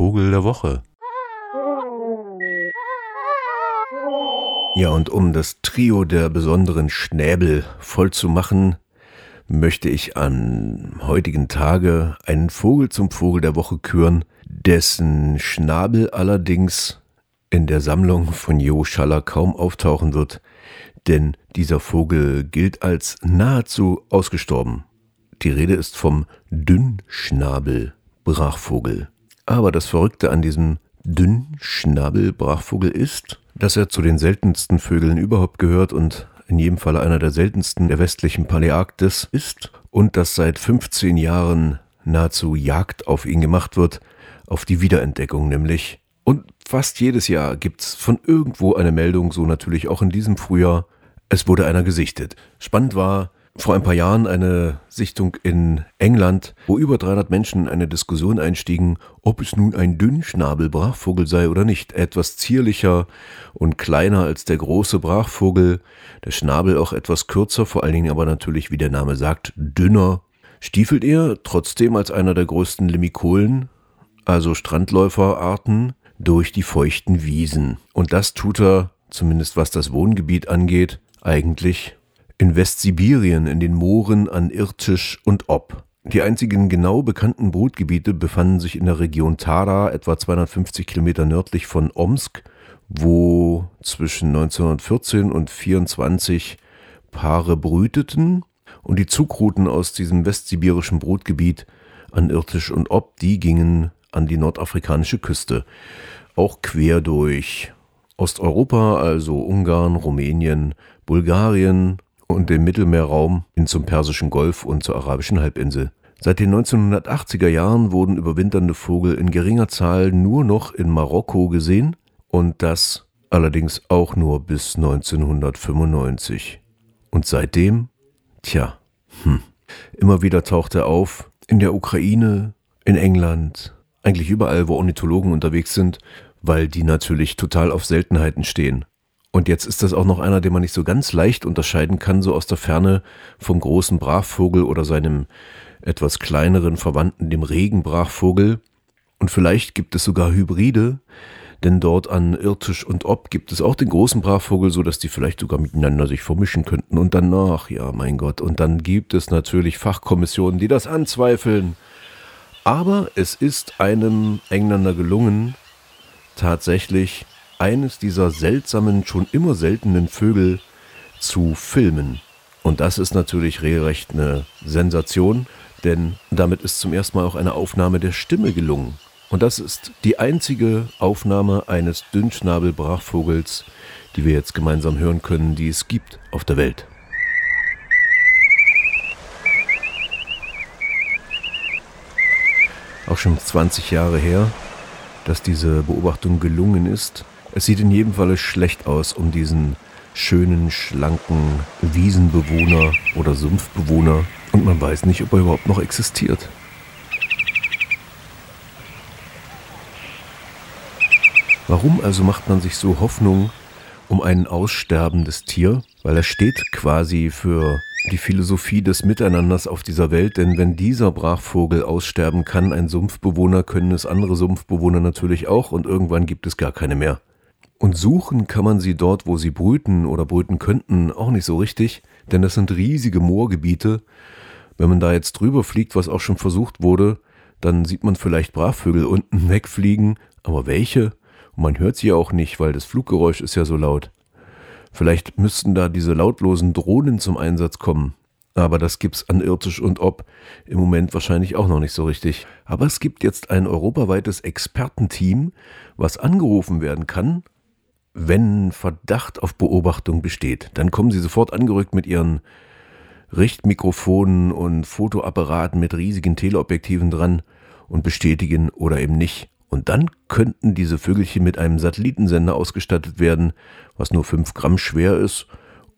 Vogel der Woche. Ja, und um das Trio der besonderen Schnäbel voll zu machen, möchte ich am heutigen Tage einen Vogel zum Vogel der Woche küren, dessen Schnabel allerdings in der Sammlung von Jo Schaller kaum auftauchen wird, denn dieser Vogel gilt als nahezu ausgestorben. Die Rede ist vom Dünnschnabel-Brachvogel. Aber das Verrückte an diesem Dünnschnabel-Brachvogel ist, dass er zu den seltensten Vögeln überhaupt gehört und in jedem Fall einer der seltensten der westlichen Paläarktis ist und dass seit 15 Jahren nahezu Jagd auf ihn gemacht wird, auf die Wiederentdeckung nämlich. Und fast jedes Jahr gibt's von irgendwo eine Meldung, so natürlich auch in diesem Frühjahr, es wurde einer gesichtet. Spannend war, vor ein paar Jahren eine Sichtung in England, wo über 300 Menschen in eine Diskussion einstiegen, ob es nun ein Dünnschnabel-Brachvogel sei oder nicht. Etwas zierlicher und kleiner als der große Brachvogel, der Schnabel auch etwas kürzer, vor allen Dingen aber natürlich, wie der Name sagt, dünner. Stiefelt er trotzdem als einer der größten Limikolen, also Strandläuferarten, durch die feuchten Wiesen. Und das tut er, zumindest was das Wohngebiet angeht, eigentlich in Westsibirien, in den Mooren an Irtisch und Ob. Die einzigen genau bekannten Brutgebiete befanden sich in der Region Tara, etwa 250 Kilometer nördlich von Omsk, wo zwischen 1914 und 24 Paare brüteten und die Zugrouten aus diesem westsibirischen Brutgebiet an Irtisch und Ob, die gingen an die nordafrikanische Küste, auch quer durch Osteuropa, also Ungarn, Rumänien, Bulgarien, und dem Mittelmeerraum hin zum Persischen Golf und zur arabischen Halbinsel. Seit den 1980er Jahren wurden überwinternde Vogel in geringer Zahl nur noch in Marokko gesehen und das allerdings auch nur bis 1995. Und seitdem, tja, hm, immer wieder taucht er auf in der Ukraine, in England, eigentlich überall, wo Ornithologen unterwegs sind, weil die natürlich total auf Seltenheiten stehen. Und jetzt ist das auch noch einer, den man nicht so ganz leicht unterscheiden kann, so aus der Ferne vom großen Brachvogel oder seinem etwas kleineren Verwandten, dem Regenbrachvogel. Und vielleicht gibt es sogar Hybride, denn dort an Irtisch und Ob gibt es auch den großen Brachvogel, so dass die vielleicht sogar miteinander sich vermischen könnten. Und danach, ja, mein Gott, und dann gibt es natürlich Fachkommissionen, die das anzweifeln. Aber es ist einem Engländer gelungen, tatsächlich eines dieser seltsamen, schon immer seltenen Vögel zu filmen. Und das ist natürlich regelrecht eine Sensation, denn damit ist zum ersten Mal auch eine Aufnahme der Stimme gelungen. Und das ist die einzige Aufnahme eines Dünnschnabelbrachvogels, die wir jetzt gemeinsam hören können, die es gibt auf der Welt. Auch schon 20 Jahre her, dass diese Beobachtung gelungen ist. Es sieht in jedem Falle schlecht aus um diesen schönen, schlanken Wiesenbewohner oder Sumpfbewohner und man weiß nicht, ob er überhaupt noch existiert. Warum also macht man sich so Hoffnung um ein aussterbendes Tier? Weil er steht quasi für die Philosophie des Miteinanders auf dieser Welt, denn wenn dieser Brachvogel aussterben kann, ein Sumpfbewohner, können es andere Sumpfbewohner natürlich auch und irgendwann gibt es gar keine mehr. Und suchen kann man sie dort, wo sie brüten oder brüten könnten, auch nicht so richtig, denn das sind riesige Moorgebiete. Wenn man da jetzt drüber fliegt, was auch schon versucht wurde, dann sieht man vielleicht Brachvögel unten wegfliegen, aber welche? Und man hört sie auch nicht, weil das Fluggeräusch ist ja so laut. Vielleicht müssten da diese lautlosen Drohnen zum Einsatz kommen. Aber das gibt's an Irtisch und Ob im Moment wahrscheinlich auch noch nicht so richtig. Aber es gibt jetzt ein europaweites Expertenteam, was angerufen werden kann, wenn Verdacht auf Beobachtung besteht, dann kommen sie sofort angerückt mit ihren Richtmikrofonen und Fotoapparaten mit riesigen Teleobjektiven dran und bestätigen oder eben nicht. Und dann könnten diese Vögelchen mit einem Satellitensender ausgestattet werden, was nur 5 Gramm schwer ist.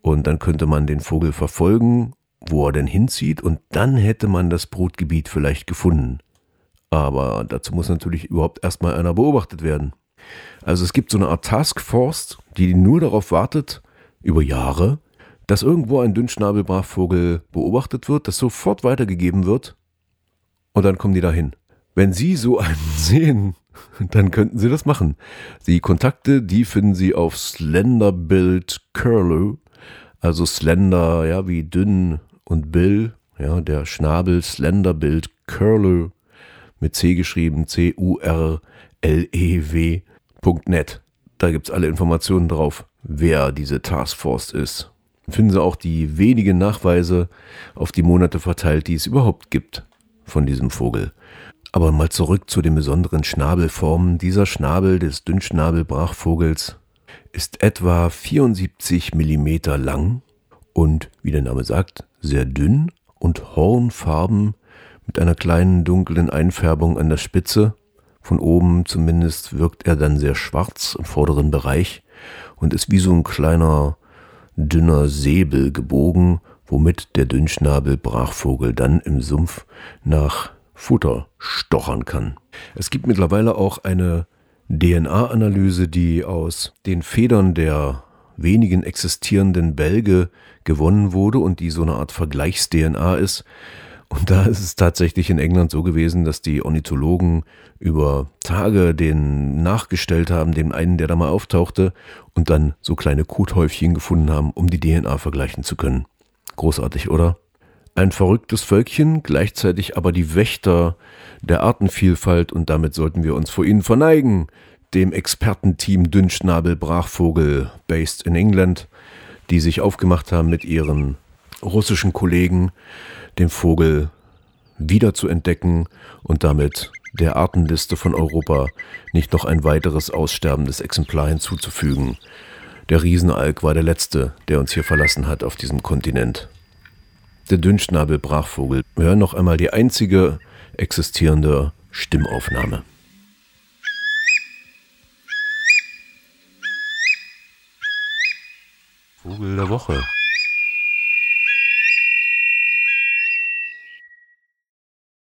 Und dann könnte man den Vogel verfolgen, wo er denn hinzieht. Und dann hätte man das Brutgebiet vielleicht gefunden. Aber dazu muss natürlich überhaupt erstmal einer beobachtet werden. Also es gibt so eine Art Taskforce, die nur darauf wartet, über Jahre, dass irgendwo ein Dünnschnabelbrachvogel beobachtet wird, das sofort weitergegeben wird und dann kommen die dahin. Wenn Sie so einen sehen, dann könnten Sie das machen. Die Kontakte, die finden Sie auf Slenderbild Curlew, also Slender, ja, wie dünn und Bill, ja, der Schnabel Slenderbild Curlew mit C geschrieben, C-U-R-L-E-W.net. Da gibt es alle Informationen drauf, wer diese Taskforce ist. Finden Sie auch die wenigen Nachweise auf die Monate verteilt, die es überhaupt gibt von diesem Vogel. Aber mal zurück zu den besonderen Schnabelformen. Dieser Schnabel des Dünnschnabelbrachvogels ist etwa 74 Millimeter lang und, wie der Name sagt, sehr dünn und hornfarben mit einer kleinen dunklen Einfärbung an der Spitze. Von oben zumindest wirkt er dann sehr schwarz im vorderen Bereich und ist wie so ein kleiner dünner Säbel gebogen, womit der Dünnschnabelbrachvogel dann im Sumpf nach Futter stochern kann. Es gibt mittlerweile auch eine DNA-Analyse, die aus den Federn der wenigen existierenden Bälge gewonnen wurde und die so eine Art Vergleichs-DNA ist. Und da ist es tatsächlich in England so gewesen, dass die Ornithologen über Tage den nachgestellt haben, dem einen, der da mal auftauchte, und dann so kleine Kothäufchen gefunden haben, um die DNA vergleichen zu können. Großartig, oder? ein verrücktes Völkchen, gleichzeitig aber die Wächter der Artenvielfalt und damit sollten wir uns vor ihnen verneigen, dem Expertenteam Dünnschnabel Brachvogel, based in England, die sich aufgemacht haben mit ihren russischen Kollegen, den Vogel wieder zu entdecken und damit der Artenliste von Europa nicht noch ein weiteres aussterbendes Exemplar hinzuzufügen. Der Riesenalk war der letzte, der uns hier verlassen hat auf diesem Kontinent der Dünnschnabel-Brachvogel. Wir hören noch einmal die einzige existierende Stimmaufnahme. Vogel der Woche.